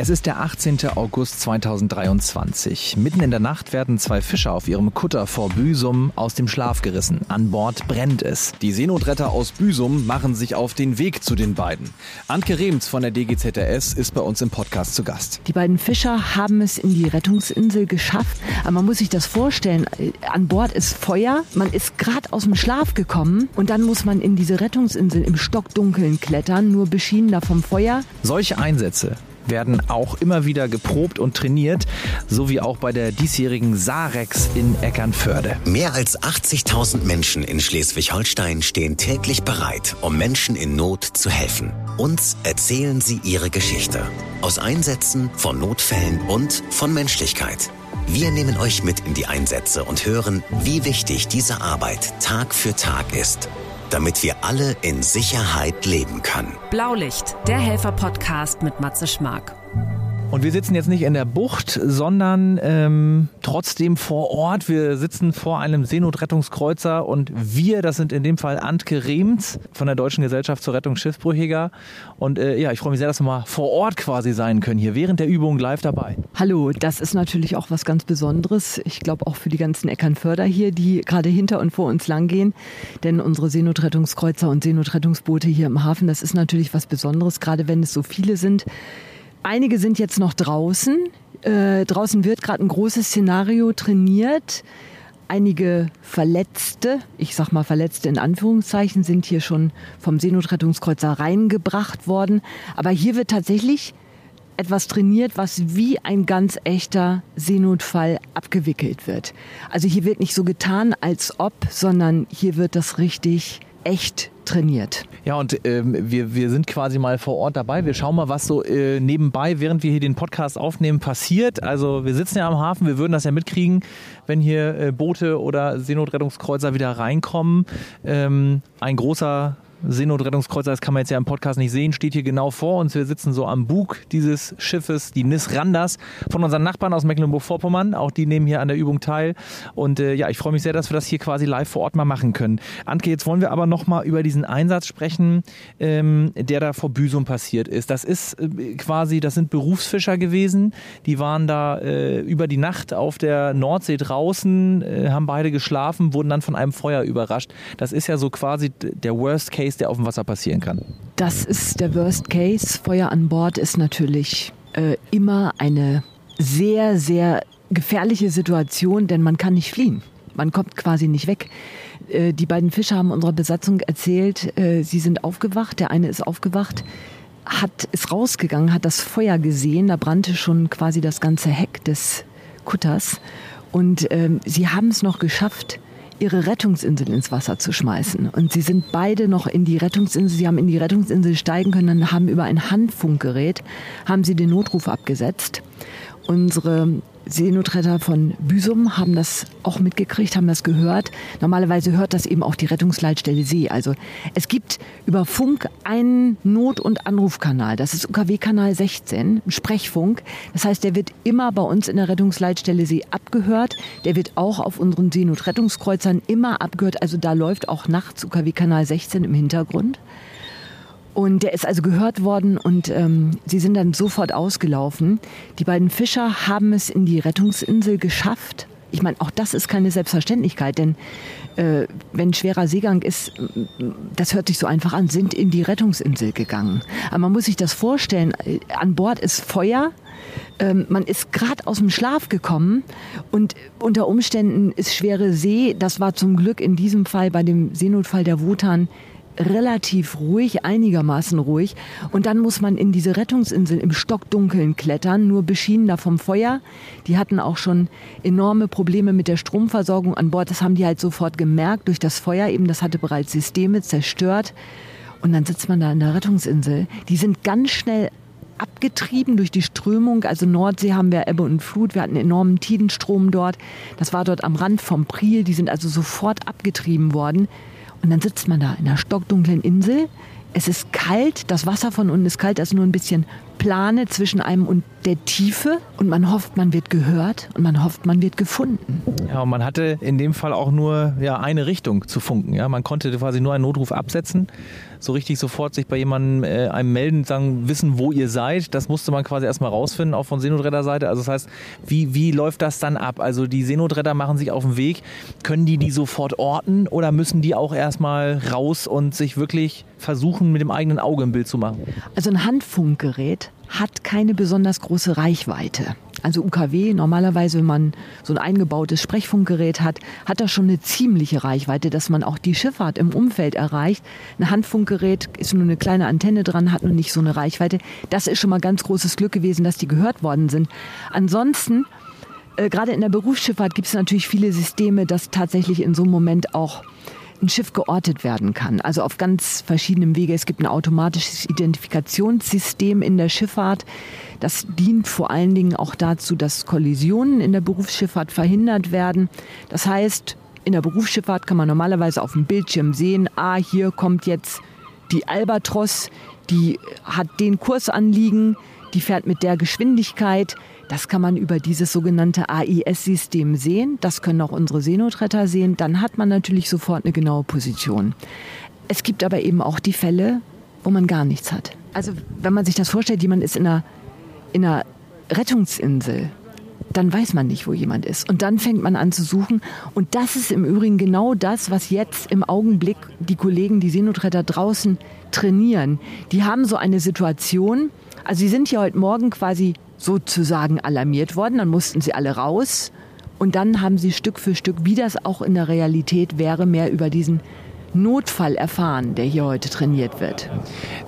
Es ist der 18. August 2023. Mitten in der Nacht werden zwei Fischer auf ihrem Kutter vor Büsum aus dem Schlaf gerissen. An Bord brennt es. Die Seenotretter aus Büsum machen sich auf den Weg zu den beiden. Antke Rehms von der DGZRS ist bei uns im Podcast zu Gast. Die beiden Fischer haben es in die Rettungsinsel geschafft. Aber man muss sich das vorstellen. An Bord ist Feuer. Man ist gerade aus dem Schlaf gekommen und dann muss man in diese Rettungsinsel im Stockdunkeln klettern, nur beschiedener vom Feuer. Solche Einsätze werden auch immer wieder geprobt und trainiert, so wie auch bei der diesjährigen Sarex in Eckernförde. Mehr als 80.000 Menschen in Schleswig-Holstein stehen täglich bereit, um Menschen in Not zu helfen. Uns erzählen sie ihre Geschichte. Aus Einsätzen, von Notfällen und von Menschlichkeit. Wir nehmen euch mit in die Einsätze und hören, wie wichtig diese Arbeit Tag für Tag ist damit wir alle in Sicherheit leben können. Blaulicht, der Helfer-Podcast mit Matze Schmark. Und wir sitzen jetzt nicht in der Bucht, sondern ähm, trotzdem vor Ort. Wir sitzen vor einem Seenotrettungskreuzer und wir, das sind in dem Fall Antke Rehms von der Deutschen Gesellschaft zur Rettung Schiffsbrüchiger. Und äh, ja, ich freue mich sehr, dass wir mal vor Ort quasi sein können, hier während der Übung live dabei. Hallo, das ist natürlich auch was ganz Besonderes. Ich glaube auch für die ganzen Eckernförder hier, die gerade hinter und vor uns langgehen. Denn unsere Seenotrettungskreuzer und Seenotrettungsboote hier im Hafen, das ist natürlich was Besonderes, gerade wenn es so viele sind. Einige sind jetzt noch draußen. Äh, draußen wird gerade ein großes Szenario trainiert. Einige Verletzte, ich sag mal Verletzte in Anführungszeichen, sind hier schon vom Seenotrettungskreuzer reingebracht worden. Aber hier wird tatsächlich etwas trainiert, was wie ein ganz echter Seenotfall abgewickelt wird. Also hier wird nicht so getan, als ob, sondern hier wird das richtig echt trainiert. Ja, und ähm, wir, wir sind quasi mal vor Ort dabei. Wir schauen mal, was so äh, nebenbei, während wir hier den Podcast aufnehmen, passiert. Also wir sitzen ja am Hafen, wir würden das ja mitkriegen, wenn hier äh, Boote oder Seenotrettungskreuzer wieder reinkommen. Ähm, ein großer Seenotrettungskreuzer, das kann man jetzt ja im Podcast nicht sehen, steht hier genau vor uns. Wir sitzen so am Bug dieses Schiffes, die Nis Randers, von unseren Nachbarn aus Mecklenburg-Vorpommern. Auch die nehmen hier an der Übung teil. Und äh, ja, ich freue mich sehr, dass wir das hier quasi live vor Ort mal machen können. Antke, jetzt wollen wir aber nochmal über diesen Einsatz sprechen, ähm, der da vor Büsum passiert ist. Das ist äh, quasi, das sind Berufsfischer gewesen. Die waren da äh, über die Nacht auf der Nordsee draußen, äh, haben beide geschlafen, wurden dann von einem Feuer überrascht. Das ist ja so quasi der Worst Case Case, der auf dem Wasser passieren kann? Das ist der Worst Case. Feuer an Bord ist natürlich äh, immer eine sehr, sehr gefährliche Situation, denn man kann nicht fliehen. Man kommt quasi nicht weg. Äh, die beiden Fischer haben unserer Besatzung erzählt, äh, sie sind aufgewacht. Der eine ist aufgewacht, hat, ist rausgegangen, hat das Feuer gesehen. Da brannte schon quasi das ganze Heck des Kutters. Und ähm, sie haben es noch geschafft, ihre Rettungsinsel ins Wasser zu schmeißen. Und sie sind beide noch in die Rettungsinsel, sie haben in die Rettungsinsel steigen können, haben über ein Handfunkgerät, haben sie den Notruf abgesetzt. Unsere Seenotretter von Büsum haben das auch mitgekriegt, haben das gehört. Normalerweise hört das eben auch die Rettungsleitstelle See. Also es gibt über Funk einen Not- und Anrufkanal. Das ist UKW-Kanal 16, Sprechfunk. Das heißt, der wird immer bei uns in der Rettungsleitstelle See abgehört. Der wird auch auf unseren Seenotrettungskreuzern immer abgehört. Also da läuft auch nachts UKW-Kanal 16 im Hintergrund. Und der ist also gehört worden und ähm, sie sind dann sofort ausgelaufen. Die beiden Fischer haben es in die Rettungsinsel geschafft. Ich meine, auch das ist keine Selbstverständlichkeit, denn äh, wenn schwerer Seegang ist, das hört sich so einfach an, sind in die Rettungsinsel gegangen. Aber man muss sich das vorstellen, äh, an Bord ist Feuer, ähm, man ist gerade aus dem Schlaf gekommen und unter Umständen ist schwere See, das war zum Glück in diesem Fall bei dem Seenotfall der Wotan relativ ruhig, einigermaßen ruhig. Und dann muss man in diese Rettungsinsel im Stockdunkeln klettern, nur beschiedener vom Feuer. Die hatten auch schon enorme Probleme mit der Stromversorgung an Bord. Das haben die halt sofort gemerkt durch das Feuer. Eben, das hatte bereits Systeme zerstört. Und dann sitzt man da in der Rettungsinsel. Die sind ganz schnell abgetrieben durch die Strömung. Also Nordsee haben wir Ebbe und Flut. Wir hatten enormen Tidenstrom dort. Das war dort am Rand vom Priel. Die sind also sofort abgetrieben worden. Und dann sitzt man da in einer stockdunklen Insel. Es ist kalt, das Wasser von unten ist kalt, also nur ein bisschen Plane zwischen einem und der Tiefe. Und man hofft, man wird gehört und man hofft, man wird gefunden. Ja, und man hatte in dem Fall auch nur ja, eine Richtung zu funken. Ja, man konnte quasi nur einen Notruf absetzen. So richtig sofort sich bei jemandem äh, einem melden, sagen, wissen, wo ihr seid. Das musste man quasi erstmal rausfinden, auch von Seenotretterseite. Also das heißt, wie, wie läuft das dann ab? Also die Seenotretter machen sich auf den Weg. Können die die sofort orten oder müssen die auch erstmal raus und sich wirklich versuchen, mit dem eigenen Auge ein Bild zu machen? Also ein Handfunkgerät hat keine besonders große Reichweite. Also UKW, normalerweise, wenn man so ein eingebautes Sprechfunkgerät hat, hat das schon eine ziemliche Reichweite, dass man auch die Schifffahrt im Umfeld erreicht. Ein Handfunkgerät ist nur eine kleine Antenne dran, hat nur nicht so eine Reichweite. Das ist schon mal ganz großes Glück gewesen, dass die gehört worden sind. Ansonsten, äh, gerade in der Berufsschifffahrt gibt es natürlich viele Systeme, dass tatsächlich in so einem Moment auch ein Schiff geortet werden kann. Also auf ganz verschiedenen Wege. Es gibt ein automatisches Identifikationssystem in der Schifffahrt. Das dient vor allen Dingen auch dazu, dass Kollisionen in der Berufsschifffahrt verhindert werden. Das heißt, in der Berufsschifffahrt kann man normalerweise auf dem Bildschirm sehen, ah, hier kommt jetzt die Albatros, die hat den Kurs anliegen, die fährt mit der Geschwindigkeit. Das kann man über dieses sogenannte AIS-System sehen. Das können auch unsere Seenotretter sehen. Dann hat man natürlich sofort eine genaue Position. Es gibt aber eben auch die Fälle, wo man gar nichts hat. Also wenn man sich das vorstellt, jemand ist in einer, in einer Rettungsinsel, dann weiß man nicht, wo jemand ist. Und dann fängt man an zu suchen. Und das ist im Übrigen genau das, was jetzt im Augenblick die Kollegen, die Seenotretter draußen trainieren. Die haben so eine Situation, also sie sind hier heute Morgen quasi sozusagen alarmiert worden, dann mussten sie alle raus. Und dann haben sie Stück für Stück, wie das auch in der Realität wäre, mehr über diesen Notfall erfahren, der hier heute trainiert wird.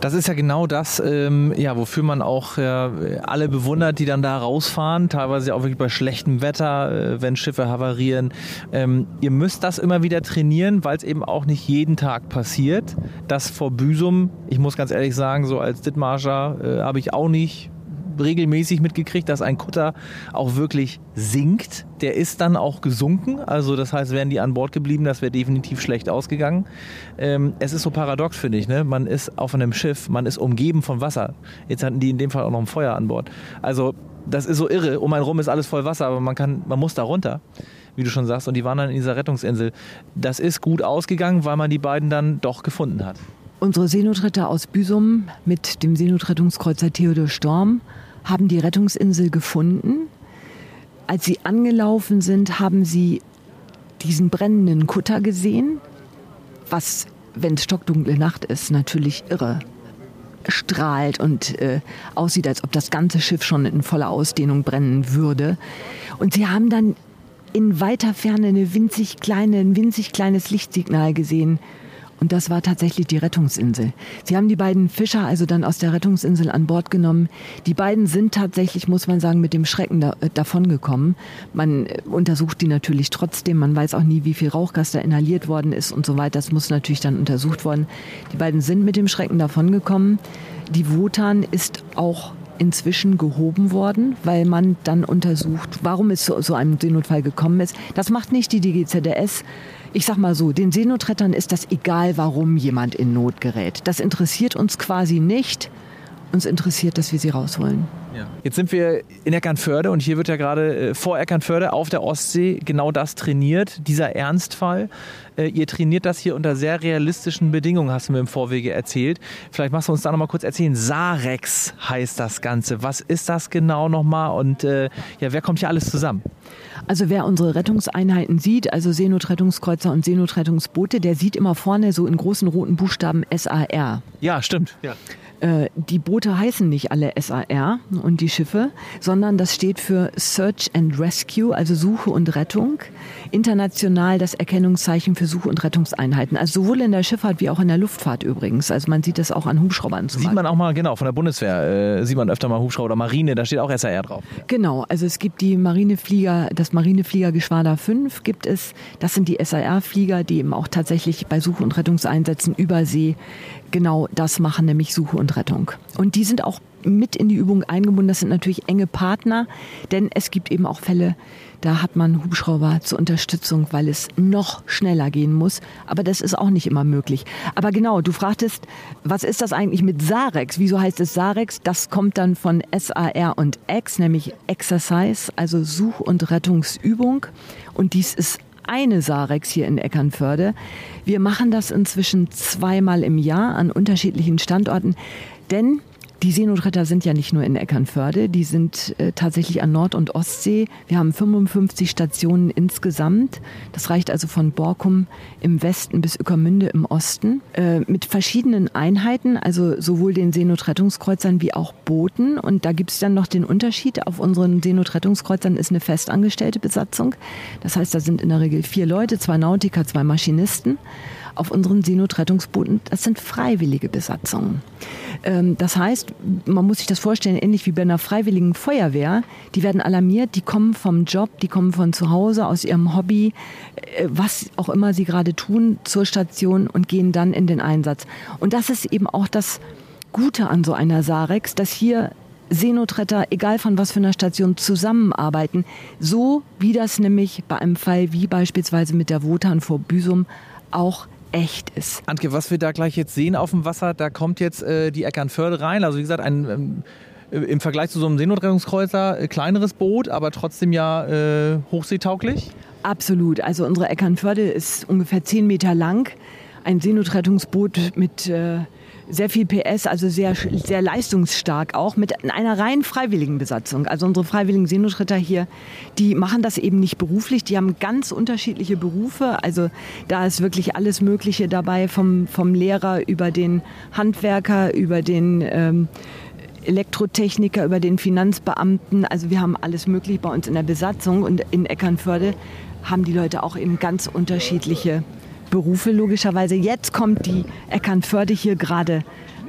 Das ist ja genau das, ähm, ja, wofür man auch äh, alle bewundert, die dann da rausfahren, teilweise auch wirklich bei schlechtem Wetter, äh, wenn Schiffe havarieren. Ähm, ihr müsst das immer wieder trainieren, weil es eben auch nicht jeden Tag passiert. Das vor Büsum, ich muss ganz ehrlich sagen, so als Dittmarscher äh, habe ich auch nicht regelmäßig mitgekriegt, dass ein Kutter auch wirklich sinkt. Der ist dann auch gesunken. Also das heißt, wären die an Bord geblieben, das wäre definitiv schlecht ausgegangen. Ähm, es ist so paradox, finde ich. Ne? Man ist auf einem Schiff, man ist umgeben von Wasser. Jetzt hatten die in dem Fall auch noch ein Feuer an Bord. Also das ist so irre. Um einen rum ist alles voll Wasser, aber man, kann, man muss da runter wie du schon sagst, und die waren dann in dieser Rettungsinsel. Das ist gut ausgegangen, weil man die beiden dann doch gefunden hat. Unsere Seenotretter aus Büsum mit dem Seenotrettungskreuzer Theodor Storm haben die Rettungsinsel gefunden. Als sie angelaufen sind, haben sie diesen brennenden Kutter gesehen, was, wenn es stockdunkle Nacht ist, natürlich irre strahlt und äh, aussieht, als ob das ganze Schiff schon in voller Ausdehnung brennen würde. Und sie haben dann in weiter Ferne eine winzig kleine, ein winzig kleines Lichtsignal gesehen, und das war tatsächlich die Rettungsinsel. Sie haben die beiden Fischer also dann aus der Rettungsinsel an Bord genommen. Die beiden sind tatsächlich, muss man sagen, mit dem Schrecken da, äh, davongekommen. Man äh, untersucht die natürlich trotzdem. Man weiß auch nie, wie viel Rauchgas da inhaliert worden ist und so weiter. Das muss natürlich dann untersucht worden. Die beiden sind mit dem Schrecken davongekommen. Die Wotan ist auch inzwischen gehoben worden, weil man dann untersucht, warum es zu so einem Seenotfall gekommen ist. Das macht nicht die DGZDS ich sag mal so, den Seenotrettern ist das egal, warum jemand in Not gerät. Das interessiert uns quasi nicht. Uns interessiert, dass wir sie rausholen. Ja. Jetzt sind wir in Eckernförde und hier wird ja gerade äh, vor Eckernförde auf der Ostsee genau das trainiert, dieser Ernstfall. Äh, ihr trainiert das hier unter sehr realistischen Bedingungen, hast du mir im Vorwege erzählt. Vielleicht machst du uns da nochmal kurz erzählen. Sarex heißt das Ganze. Was ist das genau nochmal und äh, ja, wer kommt hier alles zusammen? Also wer unsere Rettungseinheiten sieht, also Seenotrettungskreuzer und Seenotrettungsboote, der sieht immer vorne so in großen roten Buchstaben SAR. Ja, stimmt. Ja. Äh, die Boote heißen nicht alle SAR und die Schiffe, sondern das steht für Search and Rescue, also Suche und Rettung. International das Erkennungszeichen für Suche- und Rettungseinheiten. Also sowohl in der Schifffahrt wie auch in der Luftfahrt übrigens. Also man sieht das auch an Hubschraubern zum Sieht man auch mal, genau, von der Bundeswehr äh, sieht man öfter mal Hubschrauber oder Marine, da steht auch SAR drauf. Genau, also es gibt die Marineflieger, das Marinefliegergeschwader 5 gibt es. Das sind die SAR-Flieger, die eben auch tatsächlich bei Suche- und Rettungseinsätzen über See genau das machen, nämlich Suche und Rettung. Und die sind auch mit in die Übung eingebunden. Das sind natürlich enge Partner, denn es gibt eben auch Fälle, da hat man Hubschrauber zur Unterstützung, weil es noch schneller gehen muss. Aber das ist auch nicht immer möglich. Aber genau, du fragtest, was ist das eigentlich mit Sarex? Wieso heißt es Sarex? Das kommt dann von SAR und X, nämlich Exercise, also Such- und Rettungsübung. Und dies ist eine Sarex hier in Eckernförde. Wir machen das inzwischen zweimal im Jahr an unterschiedlichen Standorten, denn die Seenotretter sind ja nicht nur in Eckernförde, die sind äh, tatsächlich an Nord- und Ostsee. Wir haben 55 Stationen insgesamt. Das reicht also von Borkum im Westen bis Ueckermünde im Osten. Äh, mit verschiedenen Einheiten, also sowohl den Seenotrettungskreuzern wie auch Booten. Und da gibt es dann noch den Unterschied. Auf unseren Seenotrettungskreuzern ist eine festangestellte Besatzung. Das heißt, da sind in der Regel vier Leute, zwei Nautiker, zwei Maschinisten auf unseren Seenotrettungsbooten, das sind freiwillige Besatzungen. Ähm, das heißt, man muss sich das vorstellen, ähnlich wie bei einer freiwilligen Feuerwehr. Die werden alarmiert, die kommen vom Job, die kommen von zu Hause, aus ihrem Hobby, äh, was auch immer sie gerade tun, zur Station und gehen dann in den Einsatz. Und das ist eben auch das Gute an so einer Sarex, dass hier Seenotretter, egal von was für einer Station, zusammenarbeiten. So wie das nämlich bei einem Fall wie beispielsweise mit der Wotan vor Büsum auch echt ist. Antje, was wir da gleich jetzt sehen auf dem Wasser, da kommt jetzt äh, die Eckernförde rein. Also wie gesagt, ein ähm, im Vergleich zu so einem Seenotrettungskreuzer äh, kleineres Boot, aber trotzdem ja äh, hochseetauglich. Absolut. Also unsere Eckernförde ist ungefähr zehn Meter lang. Ein Seenotrettungsboot mit äh, sehr viel PS, also sehr, sehr leistungsstark auch, mit einer rein freiwilligen Besatzung. Also unsere freiwilligen Seenotretter hier, die machen das eben nicht beruflich, die haben ganz unterschiedliche Berufe. Also da ist wirklich alles Mögliche dabei, vom, vom Lehrer über den Handwerker, über den ähm, Elektrotechniker, über den Finanzbeamten. Also wir haben alles möglich bei uns in der Besatzung und in Eckernförde haben die Leute auch eben ganz unterschiedliche Berufe logischerweise. Jetzt kommt die Eckernförde hier gerade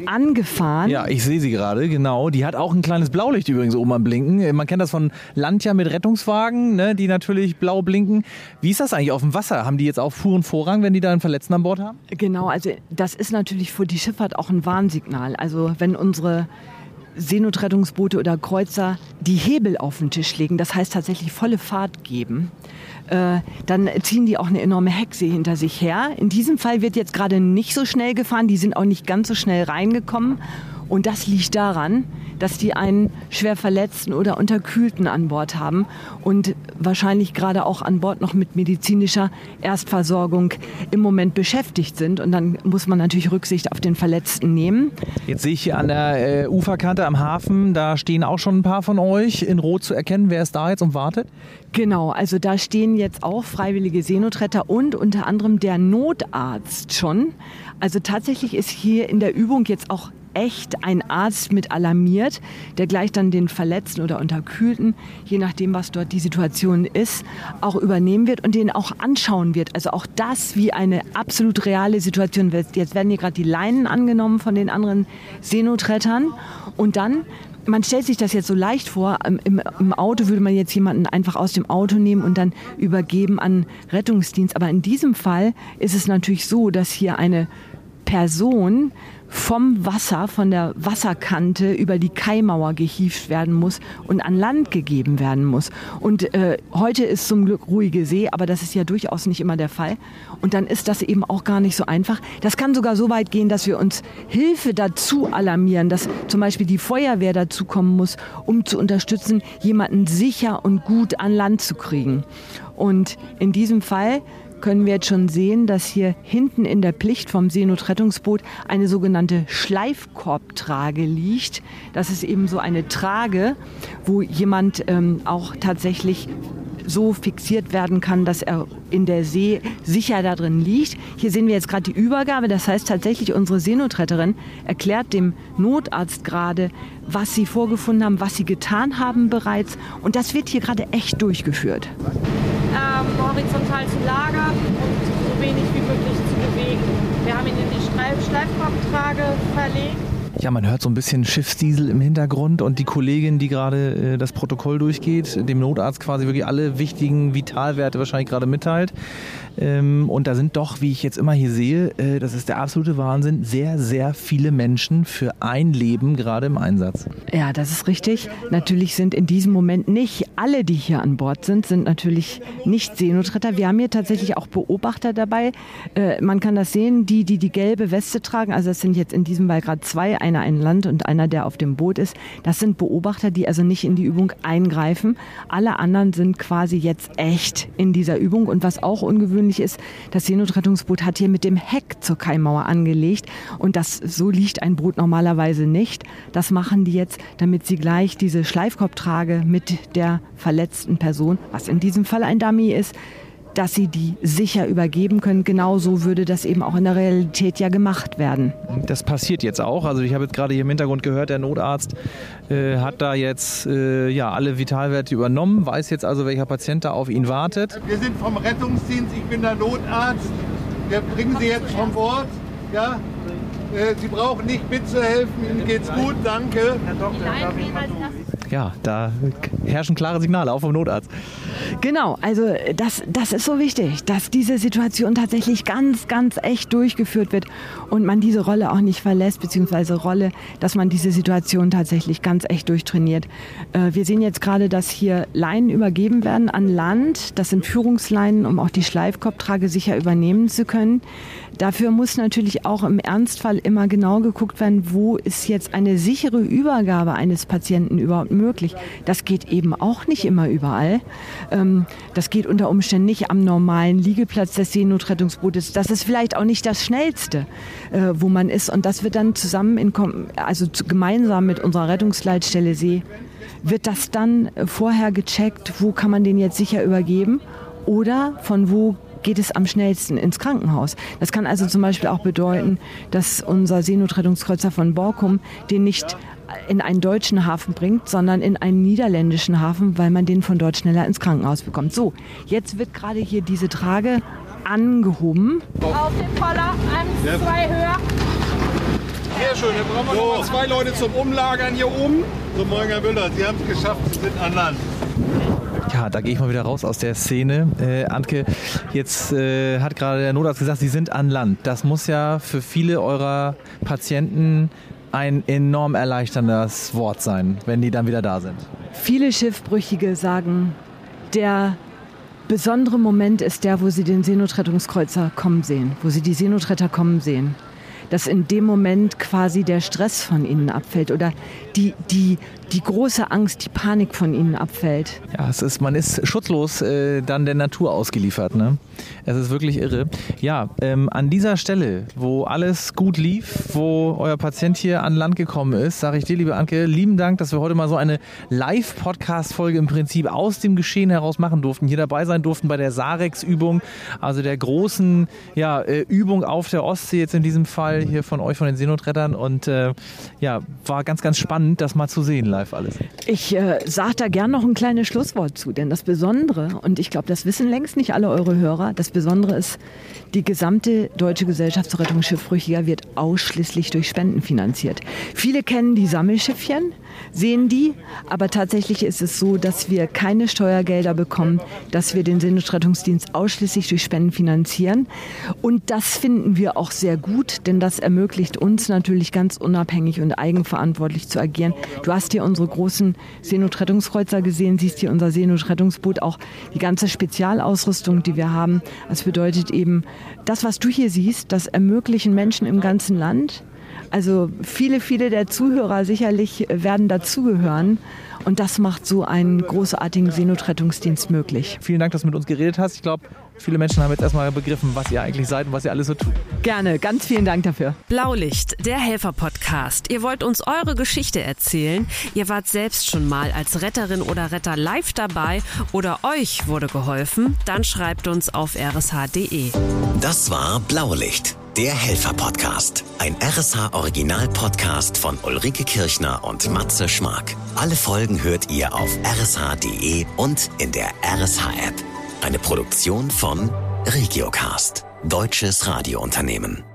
angefahren. Ja, ich sehe sie gerade, genau. Die hat auch ein kleines Blaulicht übrigens oben am Blinken. Man kennt das von Landja mit Rettungswagen, ne, die natürlich blau blinken. Wie ist das eigentlich auf dem Wasser? Haben die jetzt auch Fuhren Vorrang, wenn die da einen Verletzten an Bord haben? Genau, also das ist natürlich für die Schifffahrt auch ein Warnsignal. Also wenn unsere Seenotrettungsboote oder Kreuzer die Hebel auf den Tisch legen, das heißt tatsächlich volle Fahrt geben, äh, dann ziehen die auch eine enorme Hexe hinter sich her. In diesem Fall wird jetzt gerade nicht so schnell gefahren, die sind auch nicht ganz so schnell reingekommen. Und das liegt daran, dass die einen schwer Verletzten oder Unterkühlten an Bord haben und wahrscheinlich gerade auch an Bord noch mit medizinischer Erstversorgung im Moment beschäftigt sind. Und dann muss man natürlich Rücksicht auf den Verletzten nehmen. Jetzt sehe ich hier an der äh, Uferkante am Hafen, da stehen auch schon ein paar von euch in Rot zu erkennen. Wer ist da jetzt und wartet? Genau, also da stehen jetzt auch freiwillige Seenotretter und unter anderem der Notarzt schon. Also tatsächlich ist hier in der Übung jetzt auch echt ein Arzt mit alarmiert, der gleich dann den Verletzten oder Unterkühlten, je nachdem, was dort die Situation ist, auch übernehmen wird und den auch anschauen wird. Also auch das wie eine absolut reale Situation. Jetzt werden hier gerade die Leinen angenommen von den anderen Seenotrettern und dann man stellt sich das jetzt so leicht vor, im, im, Auto würde man jetzt jemanden einfach aus dem Auto nehmen und dann übergeben an Rettungsdienst. Aber in diesem Fall ist es natürlich so, dass hier eine Person vom Wasser, von der Wasserkante über die Kaimauer gehievt werden muss und an Land gegeben werden muss. Und äh, heute ist zum Glück ruhige See, aber das ist ja durchaus nicht immer der Fall. Und dann ist das eben auch gar nicht so einfach. Das kann sogar so weit gehen, dass wir uns Hilfe dazu alarmieren, dass zum Beispiel die Feuerwehr dazu kommen muss, um zu unterstützen, jemanden sicher und gut an Land zu kriegen. Und in diesem Fall können wir jetzt schon sehen, dass hier hinten in der Pflicht vom Seenotrettungsboot eine sogenannte Schleifkorbtrage liegt. Das ist eben so eine Trage, wo jemand ähm, auch tatsächlich so fixiert werden kann, dass er in der See sicher da drin liegt. Hier sehen wir jetzt gerade die Übergabe. Das heißt tatsächlich, unsere Seenotretterin erklärt dem Notarzt gerade, was sie vorgefunden haben, was sie getan haben bereits. Und das wird hier gerade echt durchgeführt. Ähm, horizontal zu lagern und so wenig wie möglich zu bewegen. Wir haben ihn in die Schleifkorbtrage verlegt. Ja, man hört so ein bisschen Schiffsdiesel im Hintergrund und die Kollegin, die gerade äh, das Protokoll durchgeht, dem Notarzt quasi wirklich alle wichtigen Vitalwerte wahrscheinlich gerade mitteilt. Ähm, und da sind doch, wie ich jetzt immer hier sehe, äh, das ist der absolute Wahnsinn, sehr, sehr viele Menschen für ein Leben gerade im Einsatz. Ja, das ist richtig. Natürlich sind in diesem Moment nicht alle, die hier an Bord sind, sind natürlich nicht Seenotretter. Wir haben hier tatsächlich auch Beobachter dabei. Äh, man kann das sehen, die, die die gelbe Weste tragen, also das sind jetzt in diesem Fall gerade zwei, ein einer ein Land und einer, der auf dem Boot ist. Das sind Beobachter, die also nicht in die Übung eingreifen. Alle anderen sind quasi jetzt echt in dieser Übung. Und was auch ungewöhnlich ist, das Seenotrettungsboot hat hier mit dem Heck zur Kaimauer angelegt. Und das, so liegt ein Boot normalerweise nicht. Das machen die jetzt, damit sie gleich diese Schleifkorbtrage mit der verletzten Person, was in diesem Fall ein Dummy ist, dass sie die sicher übergeben können. Genauso würde das eben auch in der Realität ja gemacht werden. Das passiert jetzt auch. Also ich habe jetzt gerade hier im Hintergrund gehört, der Notarzt äh, hat da jetzt äh, ja, alle Vitalwerte übernommen, weiß jetzt also, welcher Patient da auf ihn wartet. Wir sind vom Rettungsdienst, ich bin der Notarzt. Wir bringen Sie jetzt vom Bord. Ja? Äh, Sie brauchen nicht mitzuhelfen, Ihnen geht's gut, danke. Herr Doktor, darf ich mal ja, da herrschen klare Signale, auch vom Notarzt. Genau, also das, das ist so wichtig, dass diese Situation tatsächlich ganz, ganz echt durchgeführt wird und man diese Rolle auch nicht verlässt, beziehungsweise Rolle, dass man diese Situation tatsächlich ganz echt durchtrainiert. Äh, wir sehen jetzt gerade, dass hier Leinen übergeben werden an Land. Das sind Führungsleinen, um auch die Schleifkorbtrage sicher übernehmen zu können. Dafür muss natürlich auch im Ernstfall immer genau geguckt werden, wo ist jetzt eine sichere Übergabe eines Patienten überhaupt möglich. Das geht eben auch nicht immer überall. Ähm, das geht unter Umständen nicht am normalen Liegeplatz des Seenotrettungsbootes. Das ist vielleicht auch nicht das Schnellste, äh, wo man ist. Und das wird dann zusammen, in, also gemeinsam mit unserer Rettungsleitstelle See, wird das dann vorher gecheckt, wo kann man den jetzt sicher übergeben oder von wo geht es am schnellsten ins Krankenhaus. Das kann also zum Beispiel auch bedeuten, dass unser Seenotrettungskreuzer von Borkum den nicht in einen deutschen Hafen bringt, sondern in einen niederländischen Hafen, weil man den von dort schneller ins Krankenhaus bekommt. So, jetzt wird gerade hier diese Trage angehoben. Auf den Poller, eins, zwei höher. Sehr schön, dann brauchen wir so. noch zwei Leute zum Umlagern hier oben. So, moin Herr Müller, Sie haben es geschafft, Sie sind an Land. Ja, da gehe ich mal wieder raus aus der Szene. Äh, Antke, jetzt äh, hat gerade der Notarzt gesagt, Sie sind an Land. Das muss ja für viele eurer Patienten ein enorm erleichterndes Wort sein, wenn die dann wieder da sind. Viele Schiffbrüchige sagen, der besondere Moment ist der, wo sie den Seenotrettungskreuzer kommen sehen, wo sie die Seenotretter kommen sehen dass in dem Moment quasi der Stress von ihnen abfällt oder die, die, die große Angst, die Panik von ihnen abfällt. Ja, es ist, man ist schutzlos äh, dann der Natur ausgeliefert. Ne? Es ist wirklich irre. Ja, ähm, an dieser Stelle, wo alles gut lief, wo euer Patient hier an Land gekommen ist, sage ich dir, liebe Anke, lieben Dank, dass wir heute mal so eine Live-Podcast-Folge im Prinzip aus dem Geschehen heraus machen durften, hier dabei sein durften bei der Sarex-Übung, also der großen ja, äh, Übung auf der Ostsee jetzt in diesem Fall hier von euch, von den Seenotrettern. Und äh, ja, war ganz, ganz spannend, das mal zu sehen live alles. Ich äh, sage da gern noch ein kleines Schlusswort zu, denn das Besondere, und ich glaube, das wissen längst nicht alle eure Hörer, das Besondere ist, die gesamte Deutsche Gesellschaft zur Rettung Schiffbrüchiger wird ausschließlich durch Spenden finanziert. Viele kennen die Sammelschiffchen, sehen die, aber tatsächlich ist es so, dass wir keine Steuergelder bekommen, dass wir den Seenotrettungsdienst ausschließlich durch Spenden finanzieren. Und das finden wir auch sehr gut, denn das ermöglicht uns natürlich ganz unabhängig und eigenverantwortlich zu agieren. Du hast hier unsere großen Seenotrettungskreuzer gesehen, siehst hier unser Seenotrettungsboot, auch die ganze Spezialausrüstung, die wir haben. Das bedeutet eben, das, was du hier siehst, das ermöglichen Menschen im ganzen Land. Also viele, viele der Zuhörer sicherlich werden dazugehören. Und das macht so einen großartigen Seenotrettungsdienst möglich. Vielen Dank, dass du mit uns geredet hast. Ich glaube, viele Menschen haben jetzt erstmal begriffen, was ihr eigentlich seid und was ihr alles so tut. Gerne, ganz vielen Dank dafür. Blaulicht, der Helfer-Podcast. Ihr wollt uns eure Geschichte erzählen. Ihr wart selbst schon mal als Retterin oder Retter live dabei oder euch wurde geholfen. Dann schreibt uns auf rsh.de. Das war Blaulicht der Helfer-Podcast. Ein RSH-Original-Podcast von Ulrike Kirchner und Matze Schmark. Alle Folgen hört ihr auf rsh.de und in der RSH-App. Eine Produktion von Regiocast, deutsches Radiounternehmen.